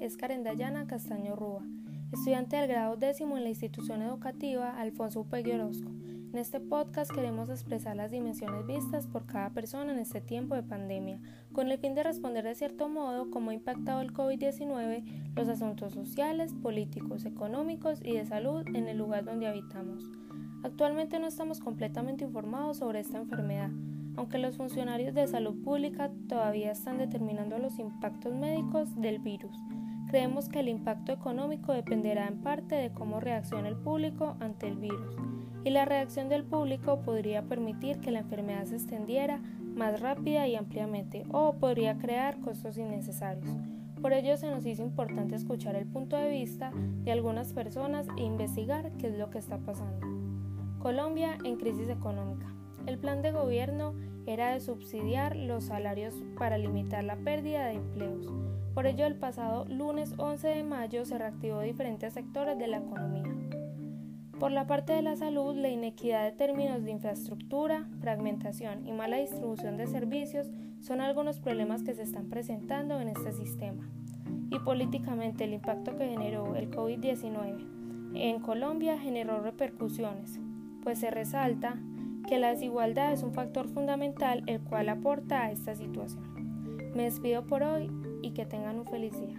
es Karen Castaño Rúa, estudiante del grado décimo en la institución educativa Alfonso Upegui Orozco. En este podcast queremos expresar las dimensiones vistas por cada persona en este tiempo de pandemia, con el fin de responder de cierto modo cómo ha impactado el COVID-19 los asuntos sociales, políticos, económicos y de salud en el lugar donde habitamos. Actualmente no estamos completamente informados sobre esta enfermedad, aunque los funcionarios de salud pública todavía están determinando los impactos médicos del virus. Creemos que el impacto económico dependerá en parte de cómo reaccione el público ante el virus, y la reacción del público podría permitir que la enfermedad se extendiera más rápida y ampliamente, o podría crear costos innecesarios. Por ello se nos hizo importante escuchar el punto de vista de algunas personas e investigar qué es lo que está pasando. Colombia en crisis económica. El plan de gobierno era de subsidiar los salarios para limitar la pérdida de empleos. Por ello, el pasado lunes 11 de mayo se reactivó diferentes sectores de la economía. Por la parte de la salud, la inequidad de términos de infraestructura, fragmentación y mala distribución de servicios son algunos problemas que se están presentando en este sistema. Y políticamente, el impacto que generó el COVID-19 en Colombia generó repercusiones, pues se resalta que la desigualdad es un factor fundamental el cual aporta a esta situación. Me despido por hoy y que tengan un feliz día.